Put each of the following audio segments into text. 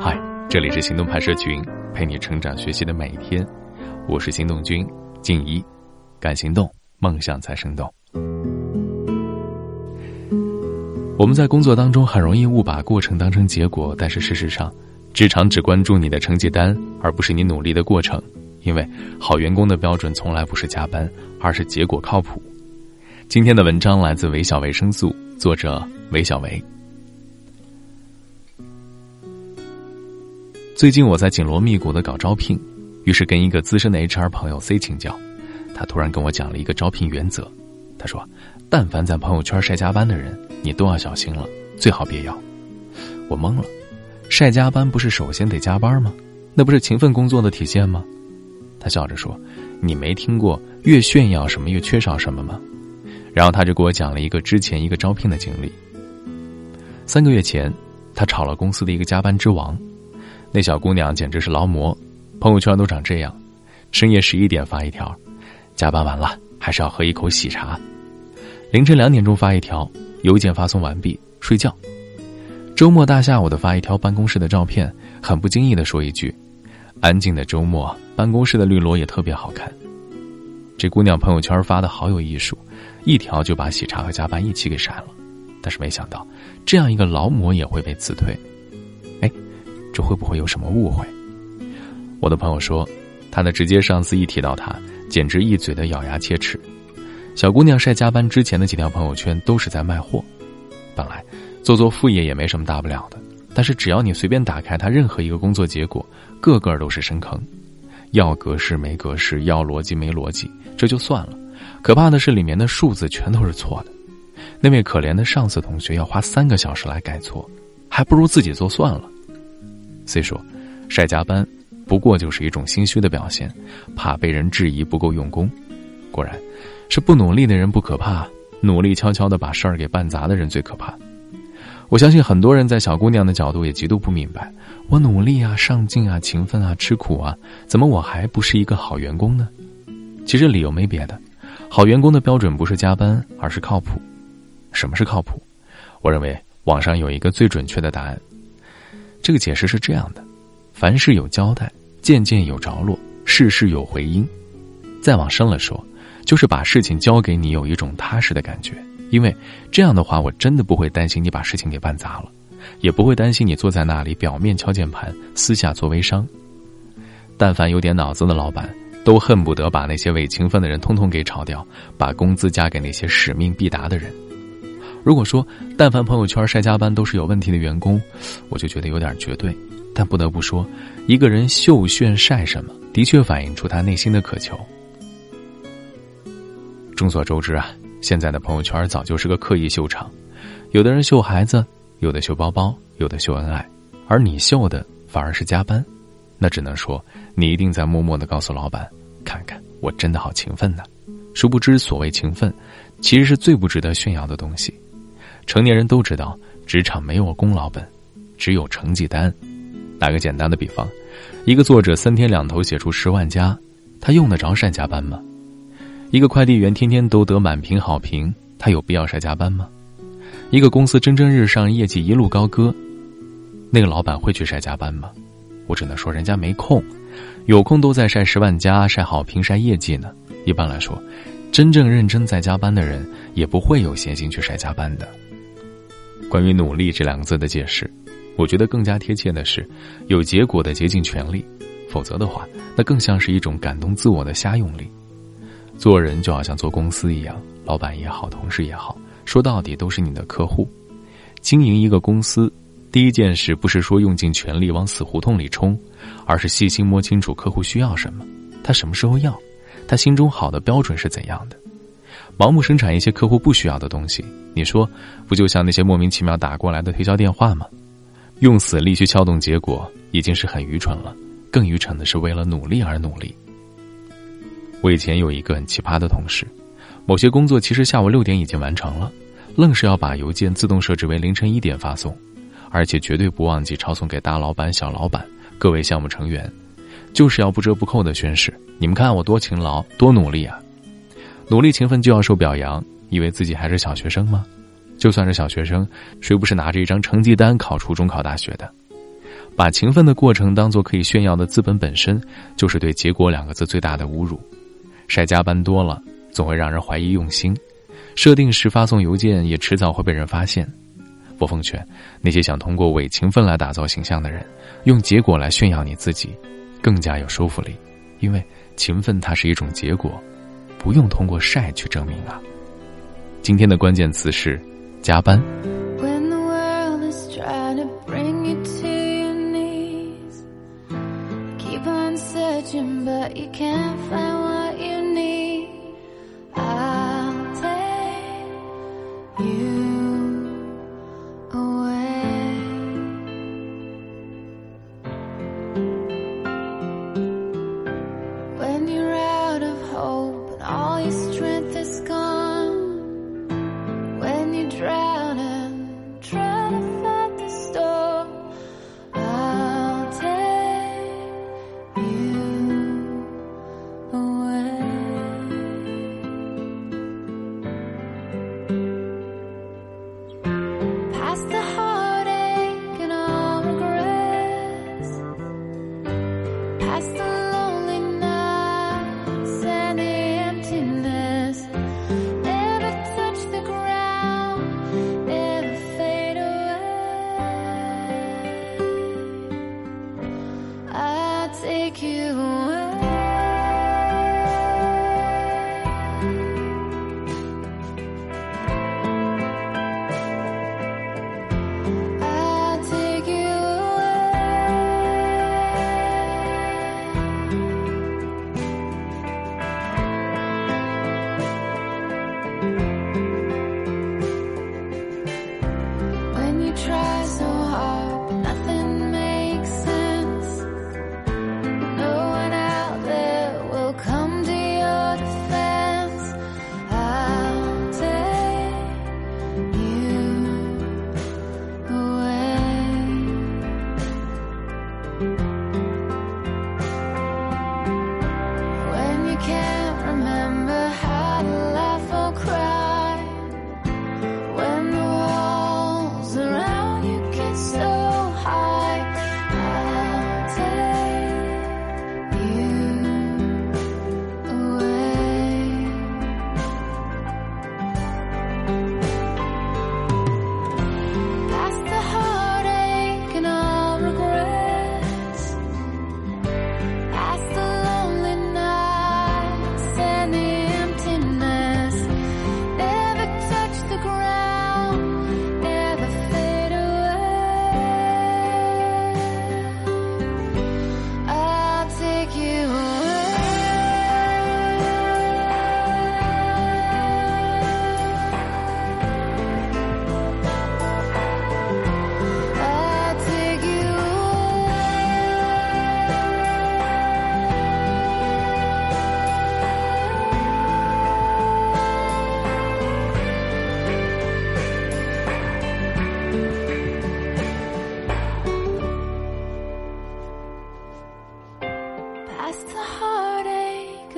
嗨，这里是行动派社群，陪你成长学习的每一天。我是行动君静怡，敢行动，梦想才生动。我们在工作当中很容易误把过程当成结果，但是事实上，职场只关注你的成绩单，而不是你努力的过程。因为好员工的标准从来不是加班，而是结果靠谱。今天的文章来自韦小维生素，作者韦小维。最近我在紧锣密鼓的搞招聘，于是跟一个资深的 HR 朋友 C 请教，他突然跟我讲了一个招聘原则。他说：“但凡在朋友圈晒加班的人，你都要小心了，最好别要。”我懵了，晒加班不是首先得加班吗？那不是勤奋工作的体现吗？他笑着说：“你没听过越炫耀什么越缺少什么吗？”然后他就给我讲了一个之前一个招聘的经历。三个月前，他炒了公司的一个加班之王。那小姑娘简直是劳模，朋友圈都长这样：深夜十一点发一条，加班完了还是要喝一口喜茶；凌晨两点钟发一条，邮件发送完毕，睡觉；周末大下午的发一条办公室的照片，很不经意的说一句：“安静的周末，办公室的绿萝也特别好看。”这姑娘朋友圈发的好有艺术，一条就把喜茶和加班一起给删了。但是没想到，这样一个劳模也会被辞退。这会不会有什么误会？我的朋友说，他的直接上司一提到他，简直一嘴的咬牙切齿。小姑娘晒加班之前的几条朋友圈都是在卖货。本来做做副业也没什么大不了的，但是只要你随便打开他任何一个工作结果，个个都是深坑，要格式没格式，要逻辑没逻辑，这就算了。可怕的是里面的数字全都是错的。那位可怜的上司同学要花三个小时来改错，还不如自己做算了。虽说，晒加班，不过就是一种心虚的表现，怕被人质疑不够用功。果然，是不努力的人不可怕，努力悄悄的把事儿给办砸的人最可怕。我相信很多人在小姑娘的角度也极度不明白：我努力啊，上进啊，勤奋啊，吃苦啊，怎么我还不是一个好员工呢？其实理由没别的，好员工的标准不是加班，而是靠谱。什么是靠谱？我认为网上有一个最准确的答案。这个解释是这样的：凡事有交代，件件有着落，事事有回音。再往深了说，就是把事情交给你，有一种踏实的感觉。因为这样的话，我真的不会担心你把事情给办砸了，也不会担心你坐在那里表面敲键盘，私下做微商。但凡有点脑子的老板，都恨不得把那些伪勤奋的人通通给炒掉，把工资加给那些使命必达的人。如果说，但凡朋友圈晒加班都是有问题的员工，我就觉得有点绝对。但不得不说，一个人秀炫晒什么，的确反映出他内心的渴求。众所周知啊，现在的朋友圈早就是个刻意秀场，有的人秀孩子，有的秀包包，有的秀恩爱，而你秀的反而是加班，那只能说你一定在默默的告诉老板，看看我真的好勤奋呢。殊不知，所谓勤奋，其实是最不值得炫耀的东西。成年人都知道，职场没有功劳本，只有成绩单。打个简单的比方，一个作者三天两头写出十万加，他用得着晒加班吗？一个快递员天天都得满屏好评，他有必要晒加班吗？一个公司蒸蒸日上，业绩一路高歌，那个老板会去晒加班吗？我只能说，人家没空，有空都在晒十万加、晒好评、晒业绩呢。一般来说，真正认真在加班的人，也不会有闲心去晒加班的。关于“努力”这两个字的解释，我觉得更加贴切的是“有结果的竭尽全力”，否则的话，那更像是一种感动自我的瞎用力。做人就好像做公司一样，老板也好，同事也好，说到底都是你的客户。经营一个公司，第一件事不是说用尽全力往死胡同里冲，而是细心摸清楚客户需要什么，他什么时候要，他心中好的标准是怎样的。盲目生产一些客户不需要的东西，你说，不就像那些莫名其妙打过来的推销电话吗？用死力去撬动结果，已经是很愚蠢了。更愚蠢的是为了努力而努力。我以前有一个很奇葩的同事，某些工作其实下午六点已经完成了，愣是要把邮件自动设置为凌晨一点发送，而且绝对不忘记抄送给大老板、小老板、各位项目成员，就是要不折不扣的宣誓：你们看我多勤劳、多努力啊！努力勤奋就要受表扬，以为自己还是小学生吗？就算是小学生，谁不是拿着一张成绩单考初中考大学的？把勤奋的过程当做可以炫耀的资本本身，就是对“结果”两个字最大的侮辱。晒加班多了，总会让人怀疑用心；设定时发送邮件，也迟早会被人发现。我奉劝那些想通过伪勤奋来打造形象的人，用结果来炫耀你自己，更加有说服力。因为勤奋它是一种结果，不用通过晒去证明啊。今天的关键词是加班。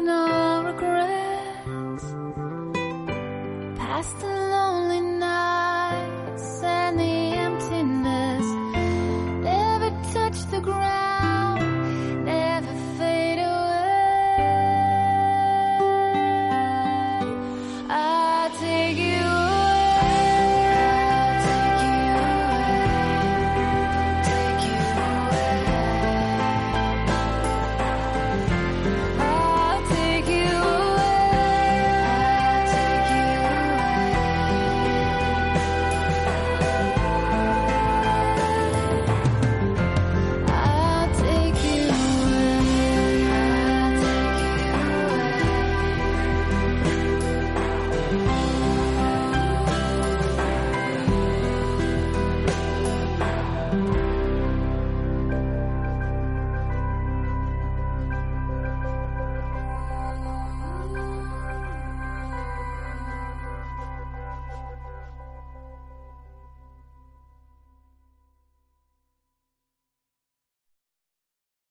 no regrets. Past the